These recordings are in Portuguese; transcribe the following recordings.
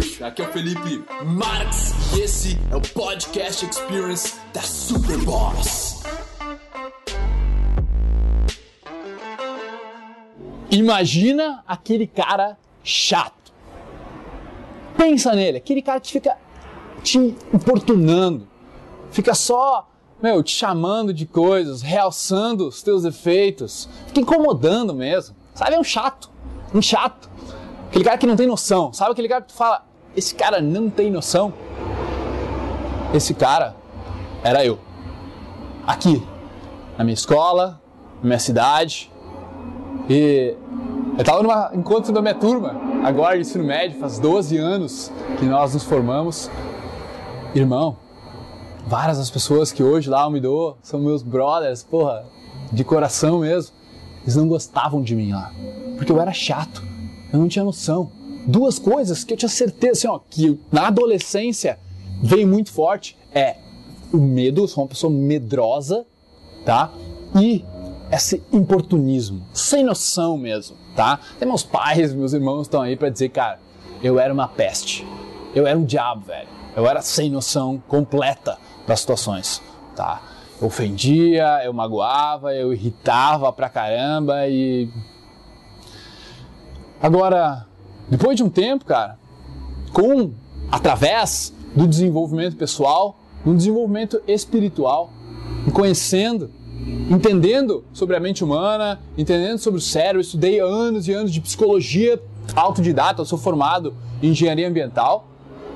Aqui é o Felipe Marx e esse é o Podcast Experience da Superboss. Imagina aquele cara chato. Pensa nele, aquele cara que fica te importunando, fica só, meu, te chamando de coisas, realçando os teus defeitos, fica incomodando mesmo. Sabe, é um chato, um chato. Aquele cara que não tem noção, sabe aquele cara que tu fala, esse cara não tem noção? Esse cara era eu. Aqui, na minha escola, na minha cidade. E eu estava num encontro da minha turma, agora de ensino médio, faz 12 anos que nós nos formamos. Irmão, várias das pessoas que hoje lá me dou são meus brothers, porra, de coração mesmo. Eles não gostavam de mim lá, porque eu era chato, eu não tinha noção. Duas coisas que eu tinha certeza, assim, ó, que na adolescência veio muito forte é o medo, eu sou uma pessoa medrosa, tá? E esse importunismo, sem noção mesmo, tá? Até meus pais, meus irmãos estão aí para dizer, cara, eu era uma peste, eu era um diabo, velho, eu era sem noção completa das situações, tá? Eu ofendia, eu magoava, eu irritava pra caramba e. Agora, depois de um tempo, cara, com através do desenvolvimento pessoal, do desenvolvimento espiritual, conhecendo, entendendo sobre a mente humana, entendendo sobre o cérebro, estudei anos e anos de psicologia autodidata, eu sou formado em engenharia ambiental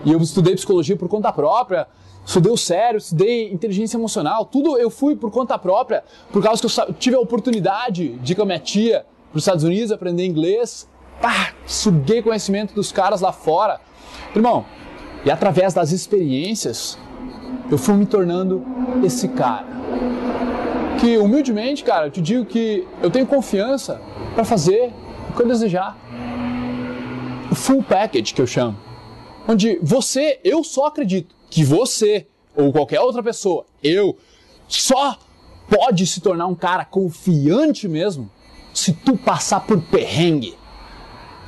e eu estudei psicologia por conta própria, estudei o cérebro, estudei inteligência emocional, tudo eu fui por conta própria, por causa que eu tive a oportunidade de ir com a minha tia para os Estados Unidos aprender inglês, pá, suguei conhecimento dos caras lá fora. Irmão, e através das experiências, eu fui me tornando esse cara. Que humildemente, cara, eu te digo que eu tenho confiança para fazer o que eu desejar. O full package que eu chamo. Onde você, eu só acredito que você ou qualquer outra pessoa, eu, só pode se tornar um cara confiante mesmo se tu passar por perrengue.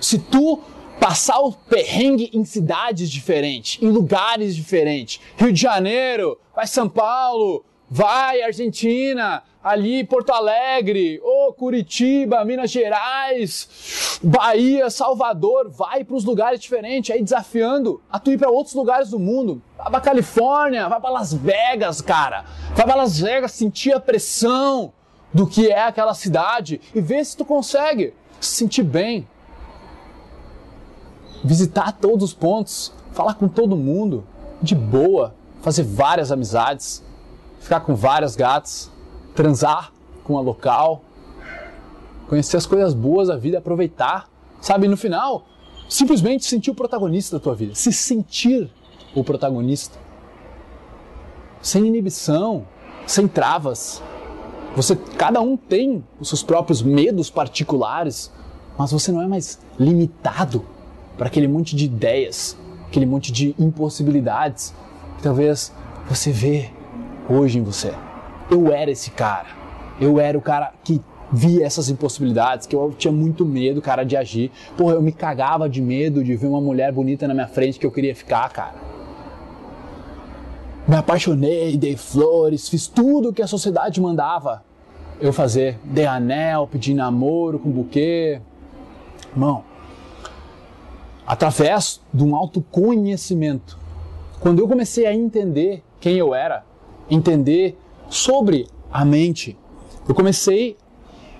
Se tu passar o perrengue em cidades diferentes, em lugares diferentes. Rio de Janeiro, vai São Paulo, vai Argentina, ali Porto Alegre, ou Curitiba, Minas Gerais, Bahia, Salvador, vai para os lugares diferentes, aí desafiando a tu ir para outros lugares do mundo. Vai para Califórnia, vai para Las Vegas, cara. Vai para Las Vegas sentir a pressão do que é aquela cidade e ver se tu consegue se sentir bem. Visitar todos os pontos, falar com todo mundo, de boa, fazer várias amizades, ficar com várias gatas, transar com a local, conhecer as coisas boas da vida, aproveitar, sabe? No final, simplesmente sentir o protagonista da tua vida, se sentir o protagonista, sem inibição, sem travas. Você, cada um tem os seus próprios medos particulares, mas você não é mais limitado para aquele monte de ideias, aquele monte de impossibilidades que talvez você vê hoje em você. Eu era esse cara. Eu era o cara que via essas impossibilidades, que eu tinha muito medo, cara, de agir. Porra, eu me cagava de medo de ver uma mulher bonita na minha frente que eu queria ficar, cara. Me apaixonei, dei flores, fiz tudo o que a sociedade mandava eu fazer. Dei anel, pedi namoro com buquê. Irmão, através de um autoconhecimento, quando eu comecei a entender quem eu era, entender sobre a mente, eu comecei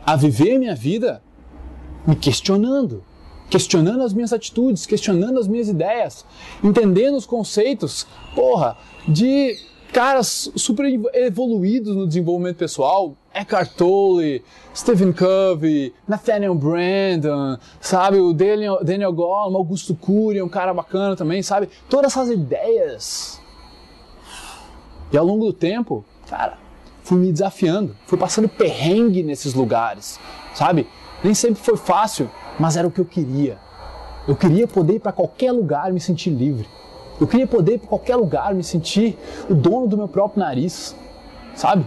a viver minha vida me questionando, questionando as minhas atitudes, questionando as minhas ideias, entendendo os conceitos, porra, de caras super evoluídos no desenvolvimento pessoal, Eckhart Tolle, Stephen Covey, Nathaniel Brandon, sabe, o Daniel, Daniel Goleman, Augusto Cury, um cara bacana também, sabe, todas essas ideias. E ao longo do tempo, cara, fui me desafiando, fui passando perrengue nesses lugares, sabe? Nem sempre foi fácil, mas era o que eu queria. Eu queria poder ir para qualquer lugar e me sentir livre. Eu queria poder ir para qualquer lugar me sentir o dono do meu próprio nariz, sabe?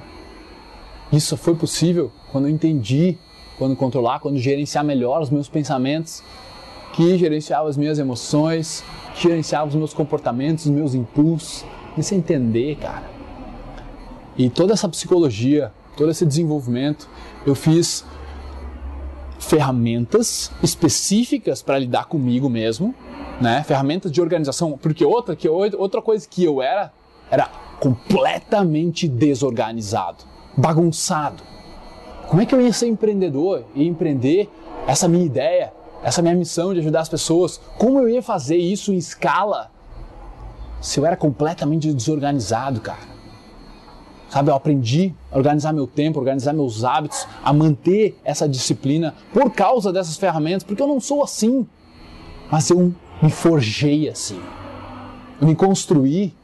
Isso só foi possível quando eu entendi, quando controlar, quando gerenciar melhor os meus pensamentos. que gerenciava as minhas emoções, que gerenciava os meus comportamentos, os meus impulsos. Comecei a entender, cara. E toda essa psicologia, todo esse desenvolvimento, eu fiz ferramentas específicas para lidar comigo mesmo, né? Ferramentas de organização, porque outra que outra coisa que eu era era completamente desorganizado, bagunçado. Como é que eu ia ser empreendedor e empreender essa minha ideia, essa minha missão de ajudar as pessoas? Como eu ia fazer isso em escala se eu era completamente desorganizado, cara? Sabe, eu aprendi a organizar meu tempo, organizar meus hábitos, a manter essa disciplina por causa dessas ferramentas, porque eu não sou assim. Mas eu me forjei assim. Eu me construí.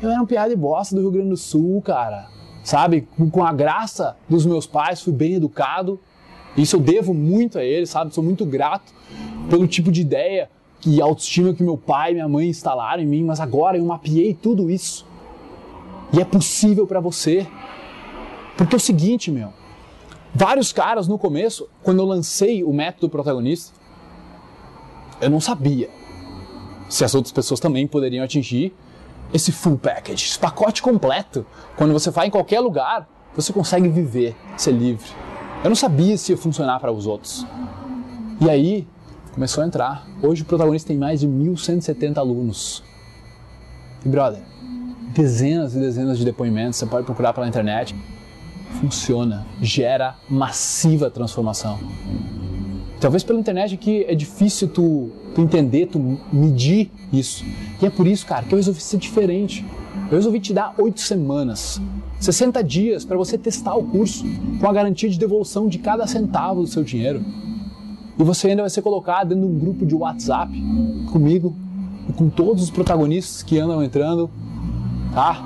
Eu era um piada de bosta do Rio Grande do Sul, cara. Sabe, com a graça dos meus pais, fui bem educado. Isso eu devo muito a eles, sabe? Sou muito grato pelo tipo de ideia e autoestima que meu pai e minha mãe instalaram em mim, mas agora eu mapeei tudo isso e é possível para você. Porque é o seguinte, meu. Vários caras no começo, quando eu lancei o método protagonista, eu não sabia se as outras pessoas também poderiam atingir esse full package, esse pacote completo. Quando você vai em qualquer lugar, você consegue viver, ser livre. Eu não sabia se ia funcionar para os outros. E aí, começou a entrar. Hoje o protagonista tem mais de 1.170 alunos. E brother, dezenas e dezenas de depoimentos, você pode procurar pela internet. Funciona, gera massiva transformação. Talvez pela internet aqui é difícil tu, tu entender, tu medir isso. E é por isso, cara, que eu resolvi ser diferente. Eu resolvi te dar oito semanas, 60 dias para você testar o curso com a garantia de devolução de cada centavo do seu dinheiro. E você ainda vai ser colocado dentro de um grupo de WhatsApp comigo e com todos os protagonistas que andam entrando tá?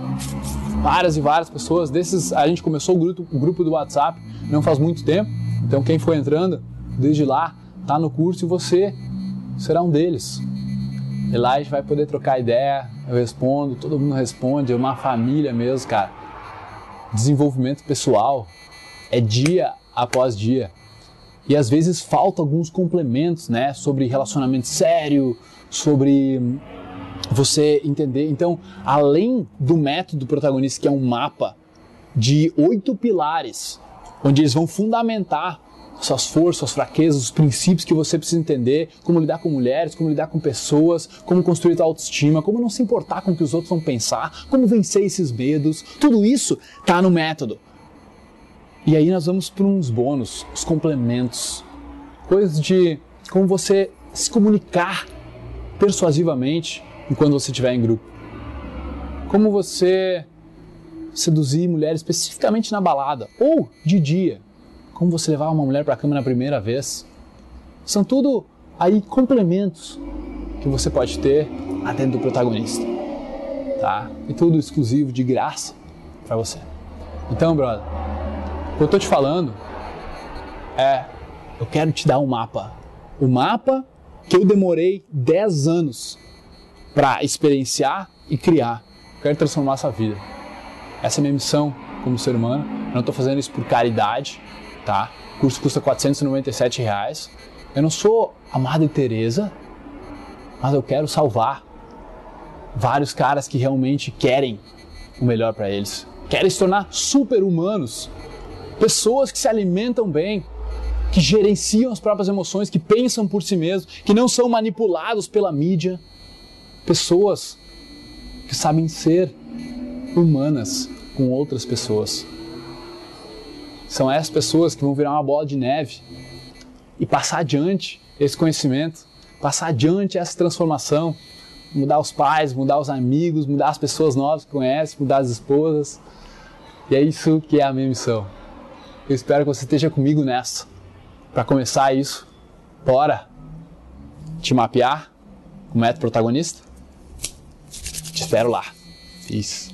Várias e várias pessoas. Desses, a gente começou o grupo, o grupo do WhatsApp não faz muito tempo. Então quem for entrando desde lá tá no curso e você será um deles. E lá a gente vai poder trocar ideia, eu respondo, todo mundo responde, é uma família mesmo, cara. Desenvolvimento pessoal é dia após dia. E às vezes falta alguns complementos, né, sobre relacionamento sério, sobre você entender. Então, além do método protagonista, que é um mapa de oito pilares, onde eles vão fundamentar suas forças, suas fraquezas, os princípios que você precisa entender, como lidar com mulheres, como lidar com pessoas, como construir a autoestima, como não se importar com o que os outros vão pensar, como vencer esses medos. Tudo isso está no método. E aí nós vamos para uns bônus, os complementos, coisas de como você se comunicar persuasivamente, enquanto você estiver em grupo? Como você seduzir mulheres especificamente na balada ou de dia? Como você levar uma mulher para a cama na primeira vez? São tudo aí complementos que você pode ter dentro do protagonista, tá? E tudo exclusivo de graça para você. Então, brother, o que eu tô te falando é, eu quero te dar um mapa. O mapa que eu demorei 10 anos para experienciar e criar. Eu quero transformar essa vida. Essa é a minha missão como ser humano. Eu não estou fazendo isso por caridade, tá? O curso custa 497 reais. Eu não sou a Madre Teresa, mas eu quero salvar vários caras que realmente querem o melhor para eles. Querem se tornar super-humanos. Pessoas que se alimentam bem, que gerenciam as próprias emoções, que pensam por si mesmos, que não são manipulados pela mídia pessoas que sabem ser humanas com outras pessoas. São essas pessoas que vão virar uma bola de neve e passar adiante esse conhecimento, passar adiante essa transformação, mudar os pais, mudar os amigos, mudar as pessoas novas que conhecem, mudar as esposas. E é isso que é a minha missão. Eu espero que você esteja comigo nessa. Para começar isso, bora te mapear como método protagonista? Te espero lá. Isso.